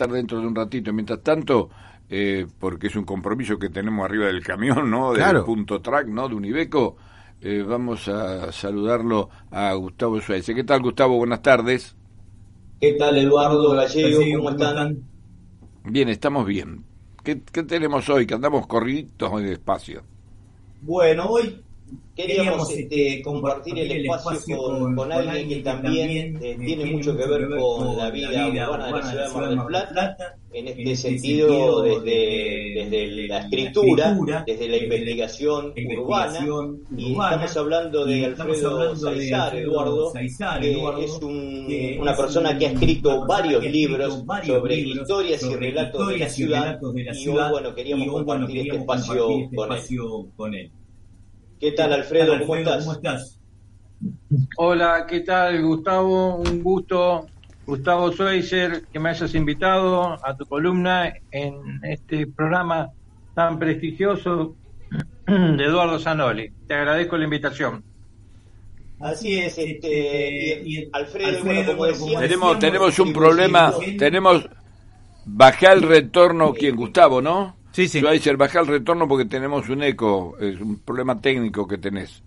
cantar dentro de un ratito. Mientras tanto, eh, porque es un compromiso que tenemos arriba del camión, ¿no? Del punto track, ¿no? De Unibeco. Eh, vamos a saludarlo a Gustavo Suárez. ¿Qué tal, Gustavo? Buenas tardes. ¿Qué tal, Eduardo Gallego? ¿Cómo están? Bien, estamos bien. ¿Qué, qué tenemos hoy? Que andamos corriditos hoy despacio. Bueno, hoy queríamos este, este, compartir el espacio con, alguien que también eh, tiene mucho que ver con la vida urbana de la ciudad de Mar del Plata, en este sentido desde, desde la escritura, desde la investigación urbana, y estamos hablando de Alfredo Saizar, Eduardo, que es una persona que ha escrito varios libros sobre historias y relatos de la ciudad, y hoy, bueno, queríamos compartir este espacio con él. ¿Qué tal, Alfredo? ¿Cómo, estás? Hola, ¿qué tal, Gustavo? Un gusto, Gustavo Schweizer, que me hayas invitado a tu columna en este programa tan prestigioso de Eduardo Zanoli. Te agradezco la invitación. Así es, este, Alfredo, como decía, tenemos, tenemos un problema, tenemos, baja el retorno, ¿quién? Gustavo, ¿no? Sí, sí. a decir, baja el retorno porque tenemos un eco, es un problema técnico que tenés.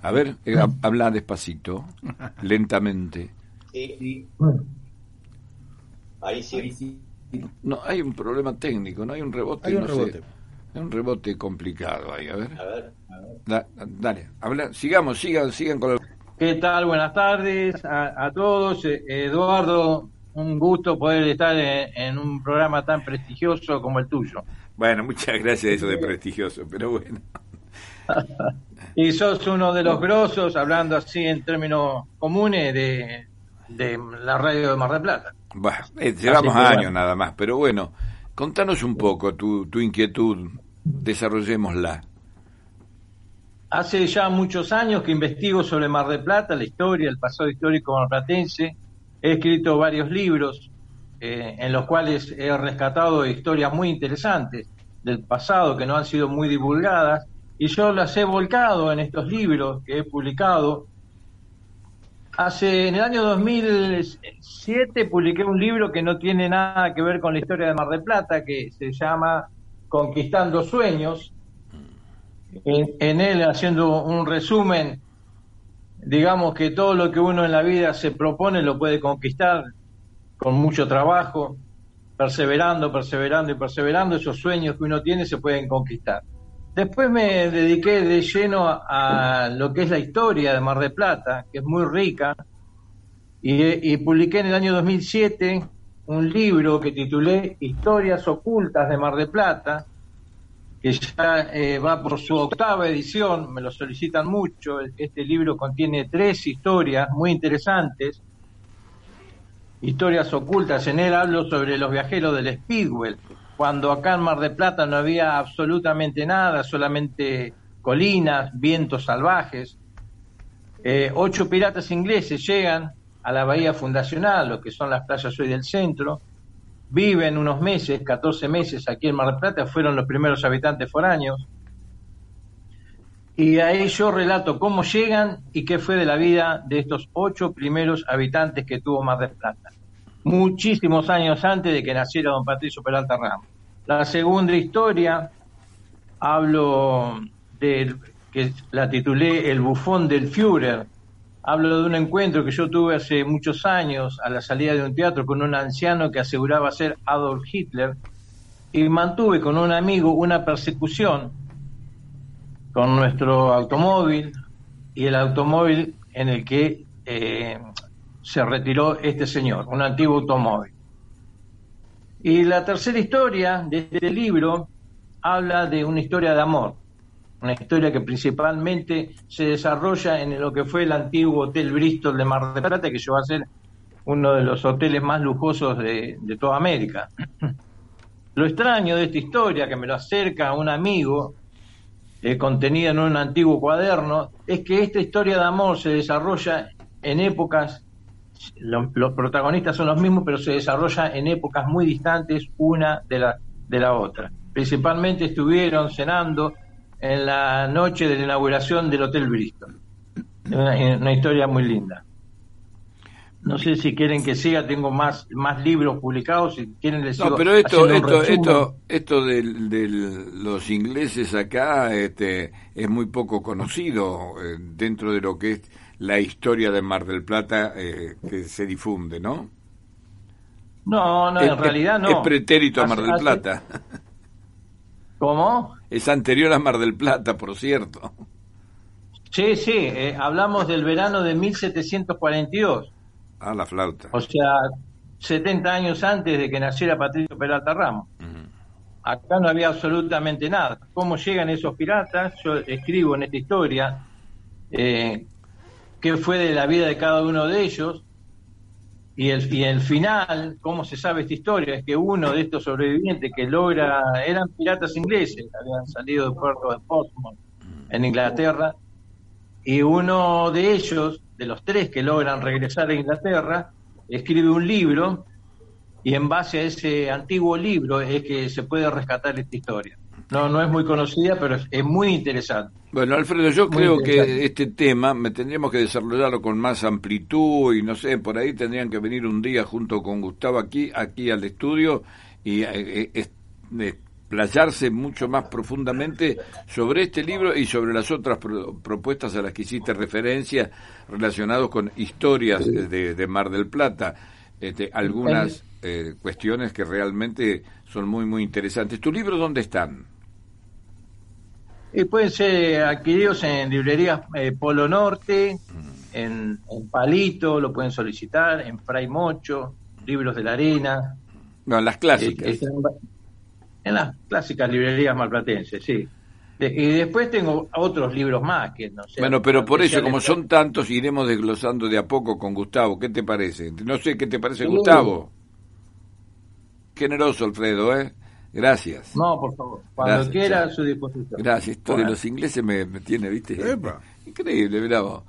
A ver, eh, habla despacito, lentamente. Sí. Ahí sí. No, hay un problema técnico, no hay un rebote. Hay un rebote. Hay un rebote complicado ahí, a ver. A ver, dale, habla, sigamos, sigan, sigan con el... ¿Qué tal? Buenas tardes a, a todos. Eh, Eduardo, un gusto poder estar en, un programa tan prestigioso como el tuyo. Bueno, muchas gracias eso de prestigioso, pero bueno. y sos uno de los grosos, hablando así en términos comunes, de, la radio de Mar del Plata. Bueno, eh, llevamos años nada más, pero bueno, contanos un poco tu, tu inquietud, desarrollémosla. Hace ya muchos años que investigo sobre Mar del Plata, la historia, el pasado histórico marplatense. He escrito varios libros eh, en los cuales he rescatado historias muy interesantes del pasado que no han sido muy divulgadas y yo las he volcado en estos libros que he publicado. Hace en el año 2007 publiqué un libro que no tiene nada que ver con la historia de Mar del Plata que se llama Conquistando Sueños. En, en él haciendo un resumen digamos que todo lo que uno en la vida se propone lo puede conquistar con mucho trabajo, perseverando, perseverando y perseverando, esos sueños que uno tiene se pueden conquistar. Después me dediqué de lleno a, lo que es la historia de Mar del Plata, que es muy rica, y, publiqué en el año 2007 un libro que titulé Historias ocultas de Mar del Plata, que ya eh, va por su octava edición, me lo solicitan mucho. Este libro contiene tres historias muy interesantes, historias ocultas. En él hablo sobre los viajeros del Speedwell, cuando acá en Mar de Plata no había absolutamente nada, solamente colinas, vientos salvajes. Eh, ocho piratas ingleses llegan a la bahía fundacional, lo que son las playas hoy del centro, viven unos meses, 14 meses aquí en Mar del Plata, fueron los primeros habitantes foráneos. Y ahí yo relato cómo llegan y qué fue de la vida de estos ocho primeros habitantes que tuvo Mar del Plata. Muchísimos años antes de que naciera don Patricio Peralta Ramos. La segunda historia, hablo de, que la titulé El bufón del Führer, Hablo de un encuentro que yo tuve hace muchos años a la salida de un teatro con un anciano que aseguraba ser Adolf Hitler y mantuve con un amigo una persecución con nuestro automóvil y el automóvil en el que eh, se retiró este señor, un antiguo automóvil. Y la tercera historia de este libro habla de una historia de amor una historia que principalmente se desarrolla en lo que fue el antiguo Hotel Bristol de Mar del Plata, que llegó a ser uno de los hoteles más lujosos de, toda América. Lo extraño de esta historia, que me lo acerca un amigo, eh, contenida en un antiguo cuaderno, es que esta historia de amor se desarrolla en épocas, los protagonistas son los mismos, pero se desarrolla en épocas muy distantes una de la, de la otra. Principalmente estuvieron cenando en la noche de la inauguración del Hotel Bristol. Una, una historia muy linda. No sé si quieren que siga, tengo más más libros publicados, si quieren les No, pero esto esto esto esto de, los ingleses acá este es muy poco conocido eh, dentro de lo que es la historia de Mar del Plata eh, que se difunde, ¿no? No, no, en realidad no. Es pretérito a Mar del Plata. ¿Cómo? Es anterior a Mar del Plata, por cierto. Sí, sí, eh, hablamos del verano de 1742. Ah, la flauta. O sea, 70 años antes de que naciera Patricio Peralta Ramos. Acá no había absolutamente nada. ¿Cómo llegan esos piratas? Yo escribo en esta historia eh, qué fue de la vida de cada uno de ellos. Y el, y el final, ¿cómo se sabe esta historia? Es que uno de estos sobrevivientes que logra, eran piratas ingleses, habían salido del puerto de Portsmouth, en Inglaterra, y uno de ellos, de los tres que logran regresar a Inglaterra, escribe un libro y en base a ese antiguo libro es que se puede rescatar esta historia. No, no es muy conocida, pero es, muy interesante. Bueno, Alfredo, yo creo que este tema me tendríamos que desarrollarlo con más amplitud y no sé, por ahí tendrían que venir un día junto con Gustavo aquí, aquí al estudio y eh, eh, playarse mucho más profundamente sobre este libro y sobre las otras propuestas a las que hiciste referencia relacionados con historias de, Mar del Plata, este, algunas eh, cuestiones que realmente son muy, muy interesantes. ¿Tu libro dónde están? Y pueden ser adquiridos en librerías eh, Polo Norte, mm. en, Palito, lo pueden solicitar, en Fray Mocho, Libros de la Arena. No, las clásicas. En las clásicas librerías malplatenses, sí. y después tengo otros libros más que no sé. Bueno, pero por eso, como son tantos, iremos desglosando de a poco con Gustavo. ¿Qué te parece? No sé qué te parece, Gustavo. Generoso, Alfredo, ¿eh? Gracias. No, por favor. Cuando quiera, a su disposición. Gracias. Esto de los ingleses me, tiene, ¿viste? Increíble, bravo.